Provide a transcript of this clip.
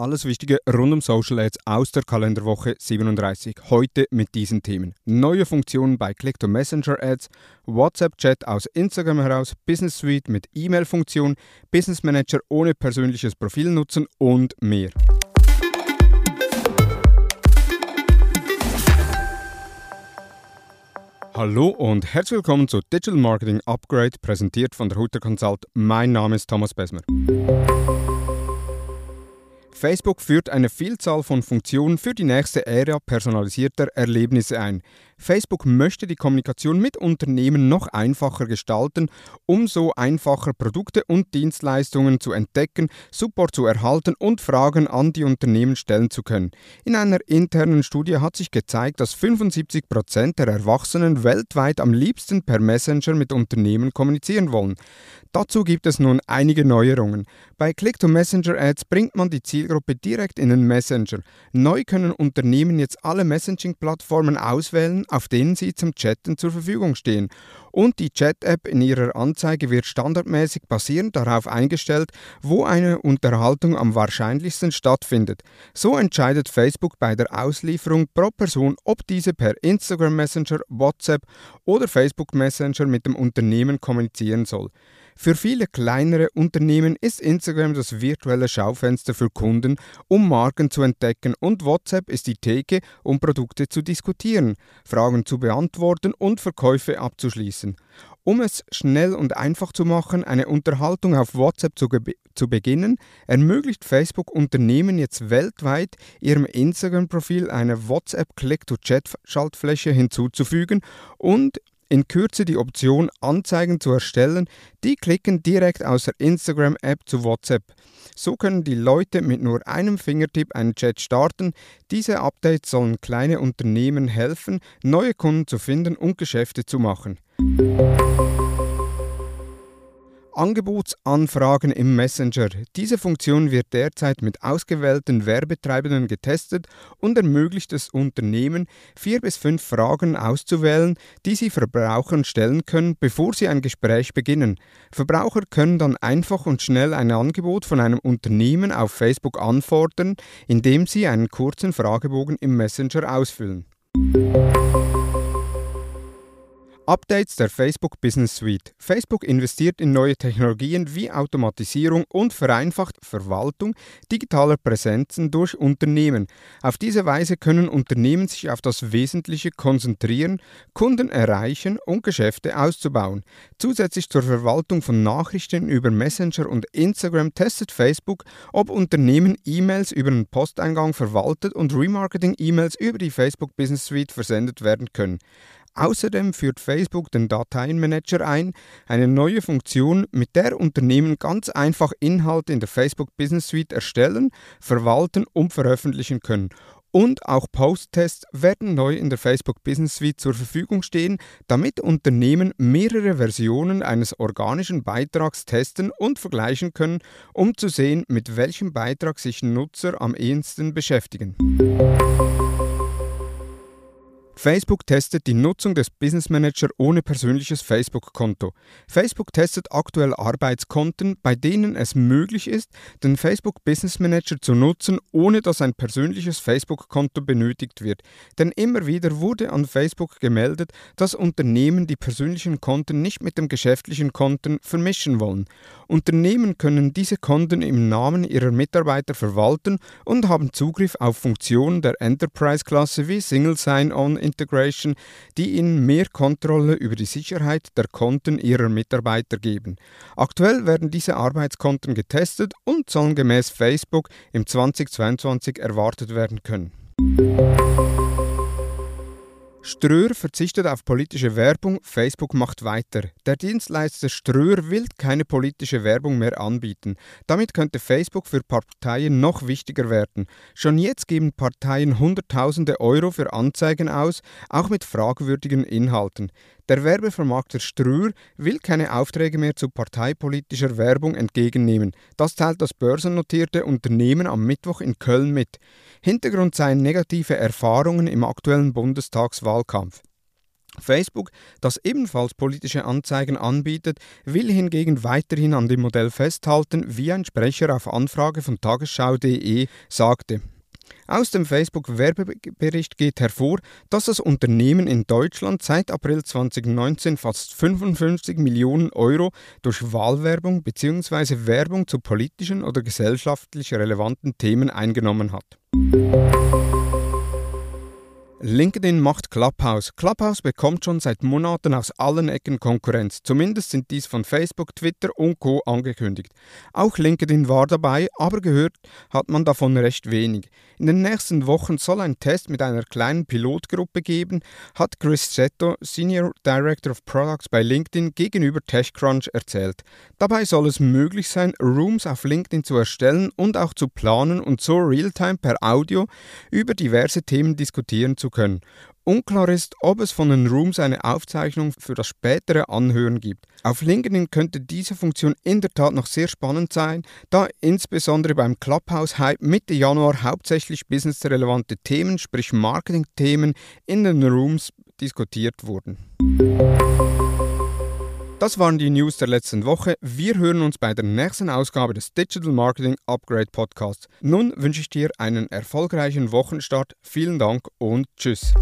alles Wichtige rund um Social Ads aus der Kalenderwoche 37. Heute mit diesen Themen. Neue Funktionen bei Click-to-Messenger Ads, WhatsApp-Chat aus Instagram heraus, Business Suite mit E-Mail-Funktion, Business Manager ohne persönliches Profil nutzen und mehr. Hallo und herzlich willkommen zu Digital Marketing Upgrade, präsentiert von der Hutter Consult. Mein Name ist Thomas Besmer. Facebook führt eine Vielzahl von Funktionen für die nächste Ära personalisierter Erlebnisse ein. Facebook möchte die Kommunikation mit Unternehmen noch einfacher gestalten, um so einfacher Produkte und Dienstleistungen zu entdecken, Support zu erhalten und Fragen an die Unternehmen stellen zu können. In einer internen Studie hat sich gezeigt, dass 75 Prozent der Erwachsenen weltweit am liebsten per Messenger mit Unternehmen kommunizieren wollen. Dazu gibt es nun einige Neuerungen. Bei Click-to-Messenger-Ads bringt man die Zielgruppe direkt in den Messenger. Neu können Unternehmen jetzt alle Messaging-Plattformen auswählen, auf denen sie zum Chatten zur Verfügung stehen. Und die Chat-App in ihrer Anzeige wird standardmäßig basierend darauf eingestellt, wo eine Unterhaltung am wahrscheinlichsten stattfindet. So entscheidet Facebook bei der Auslieferung pro Person, ob diese per Instagram Messenger, WhatsApp oder Facebook Messenger mit dem Unternehmen kommunizieren soll. Für viele kleinere Unternehmen ist Instagram das virtuelle Schaufenster für Kunden, um Marken zu entdecken und WhatsApp ist die Theke, um Produkte zu diskutieren, Fragen zu beantworten und Verkäufe abzuschließen. Um es schnell und einfach zu machen, eine Unterhaltung auf WhatsApp zu, zu beginnen, ermöglicht Facebook Unternehmen jetzt weltweit ihrem Instagram-Profil eine WhatsApp-Click-to-Chat-Schaltfläche hinzuzufügen und in Kürze die Option Anzeigen zu erstellen, die klicken direkt aus der Instagram-App zu WhatsApp. So können die Leute mit nur einem Fingertipp einen Chat starten. Diese Updates sollen kleine Unternehmen helfen, neue Kunden zu finden und Geschäfte zu machen. Angebotsanfragen im Messenger. Diese Funktion wird derzeit mit ausgewählten Werbetreibenden getestet und ermöglicht es Unternehmen, vier bis fünf Fragen auszuwählen, die sie Verbrauchern stellen können, bevor sie ein Gespräch beginnen. Verbraucher können dann einfach und schnell ein Angebot von einem Unternehmen auf Facebook anfordern, indem sie einen kurzen Fragebogen im Messenger ausfüllen. Updates der Facebook Business Suite. Facebook investiert in neue Technologien wie Automatisierung und vereinfacht Verwaltung digitaler Präsenzen durch Unternehmen. Auf diese Weise können Unternehmen sich auf das Wesentliche konzentrieren, Kunden erreichen und Geschäfte auszubauen. Zusätzlich zur Verwaltung von Nachrichten über Messenger und Instagram testet Facebook, ob Unternehmen E-Mails über den Posteingang verwaltet und Remarketing-E-Mails über die Facebook Business Suite versendet werden können. Außerdem führt Facebook den Dateienmanager ein, eine neue Funktion, mit der Unternehmen ganz einfach Inhalte in der Facebook Business Suite erstellen, verwalten und veröffentlichen können. Und auch Post-Tests werden neu in der Facebook Business Suite zur Verfügung stehen, damit Unternehmen mehrere Versionen eines organischen Beitrags testen und vergleichen können, um zu sehen, mit welchem Beitrag sich Nutzer am ehesten beschäftigen. Facebook testet die Nutzung des Business Manager ohne persönliches Facebook-Konto. Facebook testet aktuell Arbeitskonten, bei denen es möglich ist, den Facebook Business Manager zu nutzen, ohne dass ein persönliches Facebook-Konto benötigt wird. Denn immer wieder wurde an Facebook gemeldet, dass Unternehmen die persönlichen Konten nicht mit dem geschäftlichen Konten vermischen wollen. Unternehmen können diese Konten im Namen ihrer Mitarbeiter verwalten und haben Zugriff auf Funktionen der Enterprise-Klasse wie Single Sign-On Integration, die ihnen mehr Kontrolle über die Sicherheit der Konten ihrer Mitarbeiter geben. Aktuell werden diese Arbeitskonten getestet und sollen gemäß Facebook im 2022 erwartet werden können. Ströer verzichtet auf politische Werbung, Facebook macht weiter. Der Dienstleister Ströer will keine politische Werbung mehr anbieten. Damit könnte Facebook für Parteien noch wichtiger werden. Schon jetzt geben Parteien Hunderttausende Euro für Anzeigen aus, auch mit fragwürdigen Inhalten. Der Werbevermarkter Ströer will keine Aufträge mehr zu parteipolitischer Werbung entgegennehmen. Das teilt das börsennotierte Unternehmen am Mittwoch in Köln mit. Hintergrund seien negative Erfahrungen im aktuellen Bundestagswahlkampf. Facebook, das ebenfalls politische Anzeigen anbietet, will hingegen weiterhin an dem Modell festhalten, wie ein Sprecher auf Anfrage von tagesschau.de sagte. Aus dem Facebook-Werbebericht geht hervor, dass das Unternehmen in Deutschland seit April 2019 fast 55 Millionen Euro durch Wahlwerbung bzw. Werbung zu politischen oder gesellschaftlich relevanten Themen eingenommen hat. LinkedIn macht Clubhouse. Clubhouse bekommt schon seit Monaten aus allen Ecken Konkurrenz. Zumindest sind dies von Facebook, Twitter und Co. angekündigt. Auch LinkedIn war dabei, aber gehört hat man davon recht wenig. In den nächsten Wochen soll ein Test mit einer kleinen Pilotgruppe geben, hat Chris Zetto, Senior Director of Products bei LinkedIn, gegenüber TechCrunch erzählt. Dabei soll es möglich sein, Rooms auf LinkedIn zu erstellen und auch zu planen und so Realtime per Audio über diverse Themen diskutieren zu können. Unklar ist, ob es von den Rooms eine Aufzeichnung für das spätere Anhören gibt. Auf LinkedIn könnte diese Funktion in der Tat noch sehr spannend sein, da insbesondere beim Clubhouse-Hype Mitte Januar hauptsächlich businessrelevante Themen, sprich Marketing-Themen, in den Rooms diskutiert wurden. Das waren die News der letzten Woche. Wir hören uns bei der nächsten Ausgabe des Digital Marketing Upgrade Podcasts. Nun wünsche ich dir einen erfolgreichen Wochenstart. Vielen Dank und tschüss.